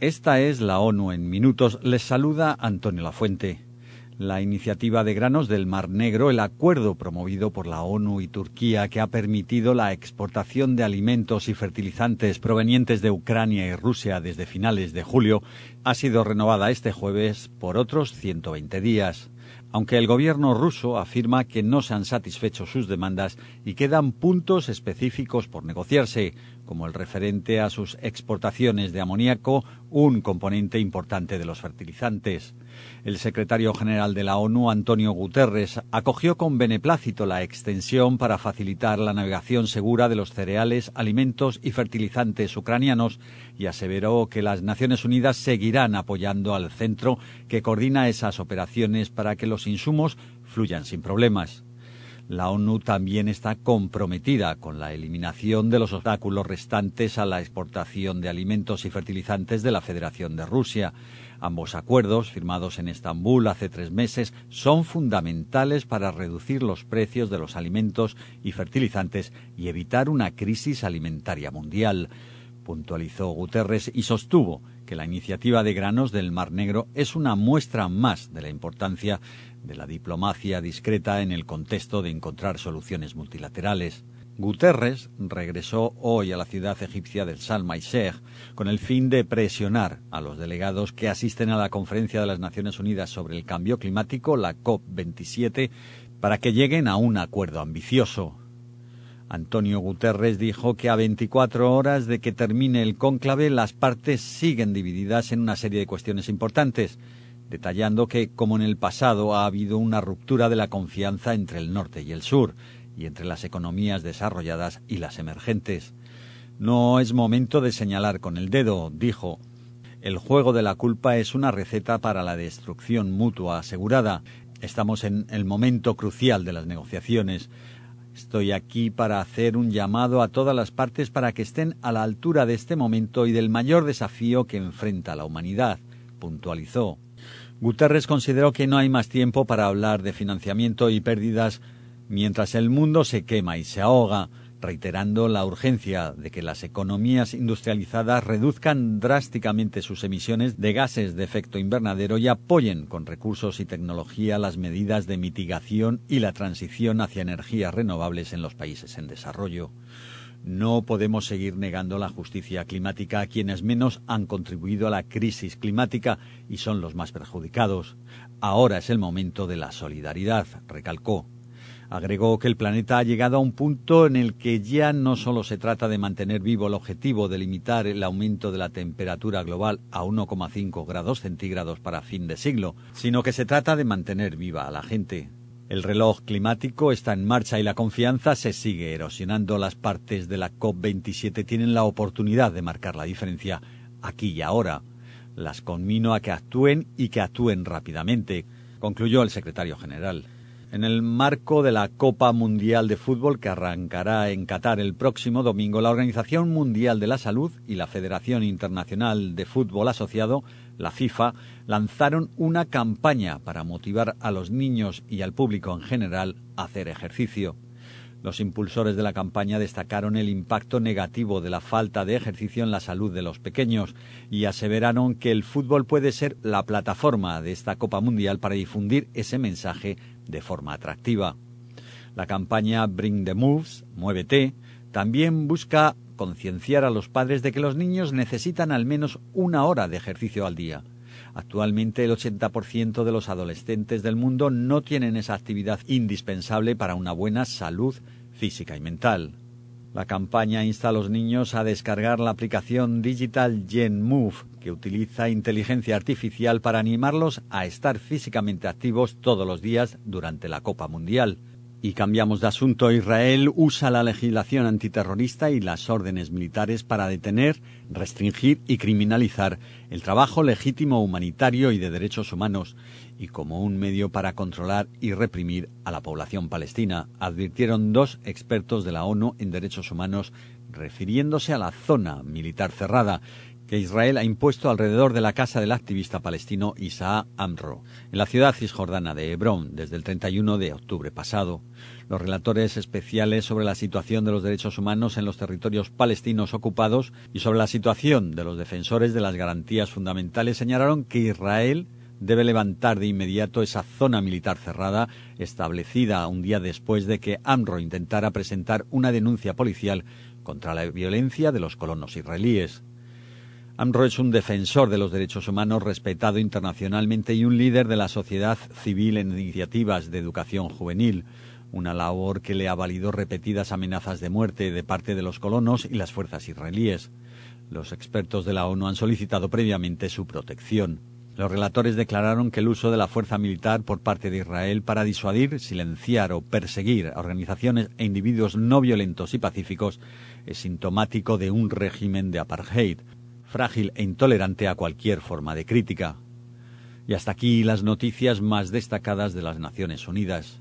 Esta es la ONU en minutos. Les saluda Antonio Lafuente. La iniciativa de granos del Mar Negro, el acuerdo promovido por la ONU y Turquía que ha permitido la exportación de alimentos y fertilizantes provenientes de Ucrania y Rusia desde finales de julio, ha sido renovada este jueves por otros 120 días aunque el gobierno ruso afirma que no se han satisfecho sus demandas y quedan puntos específicos por negociarse, como el referente a sus exportaciones de amoníaco, un componente importante de los fertilizantes. El secretario general de la ONU, Antonio Guterres, acogió con beneplácito la extensión para facilitar la navegación segura de los cereales, alimentos y fertilizantes ucranianos y aseveró que las Naciones Unidas seguirán apoyando al centro que coordina esas operaciones para que los insumos fluyan sin problemas. La ONU también está comprometida con la eliminación de los obstáculos restantes a la exportación de alimentos y fertilizantes de la Federación de Rusia. Ambos acuerdos, firmados en Estambul hace tres meses, son fundamentales para reducir los precios de los alimentos y fertilizantes y evitar una crisis alimentaria mundial puntualizó Guterres y sostuvo que la iniciativa de granos del Mar Negro es una muestra más de la importancia de la diplomacia discreta en el contexto de encontrar soluciones multilaterales. Guterres regresó hoy a la ciudad egipcia del Sharm el con el fin de presionar a los delegados que asisten a la conferencia de las Naciones Unidas sobre el cambio climático, la COP27, para que lleguen a un acuerdo ambicioso. Antonio Guterres dijo que a 24 horas de que termine el cónclave las partes siguen divididas en una serie de cuestiones importantes, detallando que, como en el pasado, ha habido una ruptura de la confianza entre el norte y el sur, y entre las economías desarrolladas y las emergentes. No es momento de señalar con el dedo, dijo. El juego de la culpa es una receta para la destrucción mutua asegurada. Estamos en el momento crucial de las negociaciones. Estoy aquí para hacer un llamado a todas las partes para que estén a la altura de este momento y del mayor desafío que enfrenta la humanidad, puntualizó. Guterres consideró que no hay más tiempo para hablar de financiamiento y pérdidas mientras el mundo se quema y se ahoga, reiterando la urgencia de que las economías industrializadas reduzcan drásticamente sus emisiones de gases de efecto invernadero y apoyen con recursos y tecnología las medidas de mitigación y la transición hacia energías renovables en los países en desarrollo. No podemos seguir negando la justicia climática a quienes menos han contribuido a la crisis climática y son los más perjudicados. Ahora es el momento de la solidaridad, recalcó. Agregó que el planeta ha llegado a un punto en el que ya no solo se trata de mantener vivo el objetivo de limitar el aumento de la temperatura global a 1,5 grados centígrados para fin de siglo, sino que se trata de mantener viva a la gente. El reloj climático está en marcha y la confianza se sigue erosionando. Las partes de la COP27 tienen la oportunidad de marcar la diferencia aquí y ahora. Las conmino a que actúen y que actúen rápidamente, concluyó el secretario general en el marco de la Copa Mundial de Fútbol que arrancará en Qatar el próximo domingo, la Organización Mundial de la Salud y la Federación Internacional de Fútbol Asociado, la FIFA, lanzaron una campaña para motivar a los niños y al público en general a hacer ejercicio. Los impulsores de la campaña destacaron el impacto negativo de la falta de ejercicio en la salud de los pequeños y aseveraron que el fútbol puede ser la plataforma de esta Copa Mundial para difundir ese mensaje de forma atractiva. La campaña Bring the Moves, Muévete, también busca concienciar a los padres de que los niños necesitan al menos una hora de ejercicio al día. Actualmente el 80% de los adolescentes del mundo no tienen esa actividad indispensable para una buena salud física y mental. La campaña insta a los niños a descargar la aplicación Digital Gen Move, que utiliza inteligencia artificial para animarlos a estar físicamente activos todos los días durante la Copa Mundial. Y cambiamos de asunto. Israel usa la legislación antiterrorista y las órdenes militares para detener, restringir y criminalizar el trabajo legítimo humanitario y de derechos humanos y como un medio para controlar y reprimir a la población palestina, advirtieron dos expertos de la ONU en derechos humanos refiriéndose a la zona militar cerrada que Israel ha impuesto alrededor de la casa del activista palestino Isaac Amro, en la ciudad cisjordana de Hebrón, desde el 31 de octubre pasado. Los relatores especiales sobre la situación de los derechos humanos en los territorios palestinos ocupados y sobre la situación de los defensores de las garantías fundamentales señalaron que Israel debe levantar de inmediato esa zona militar cerrada establecida un día después de que AMRO intentara presentar una denuncia policial contra la violencia de los colonos israelíes. AMRO es un defensor de los derechos humanos respetado internacionalmente y un líder de la sociedad civil en iniciativas de educación juvenil, una labor que le ha valido repetidas amenazas de muerte de parte de los colonos y las fuerzas israelíes. Los expertos de la ONU han solicitado previamente su protección. Los relatores declararon que el uso de la fuerza militar por parte de Israel para disuadir, silenciar o perseguir a organizaciones e individuos no violentos y pacíficos es sintomático de un régimen de apartheid, frágil e intolerante a cualquier forma de crítica. Y hasta aquí las noticias más destacadas de las Naciones Unidas.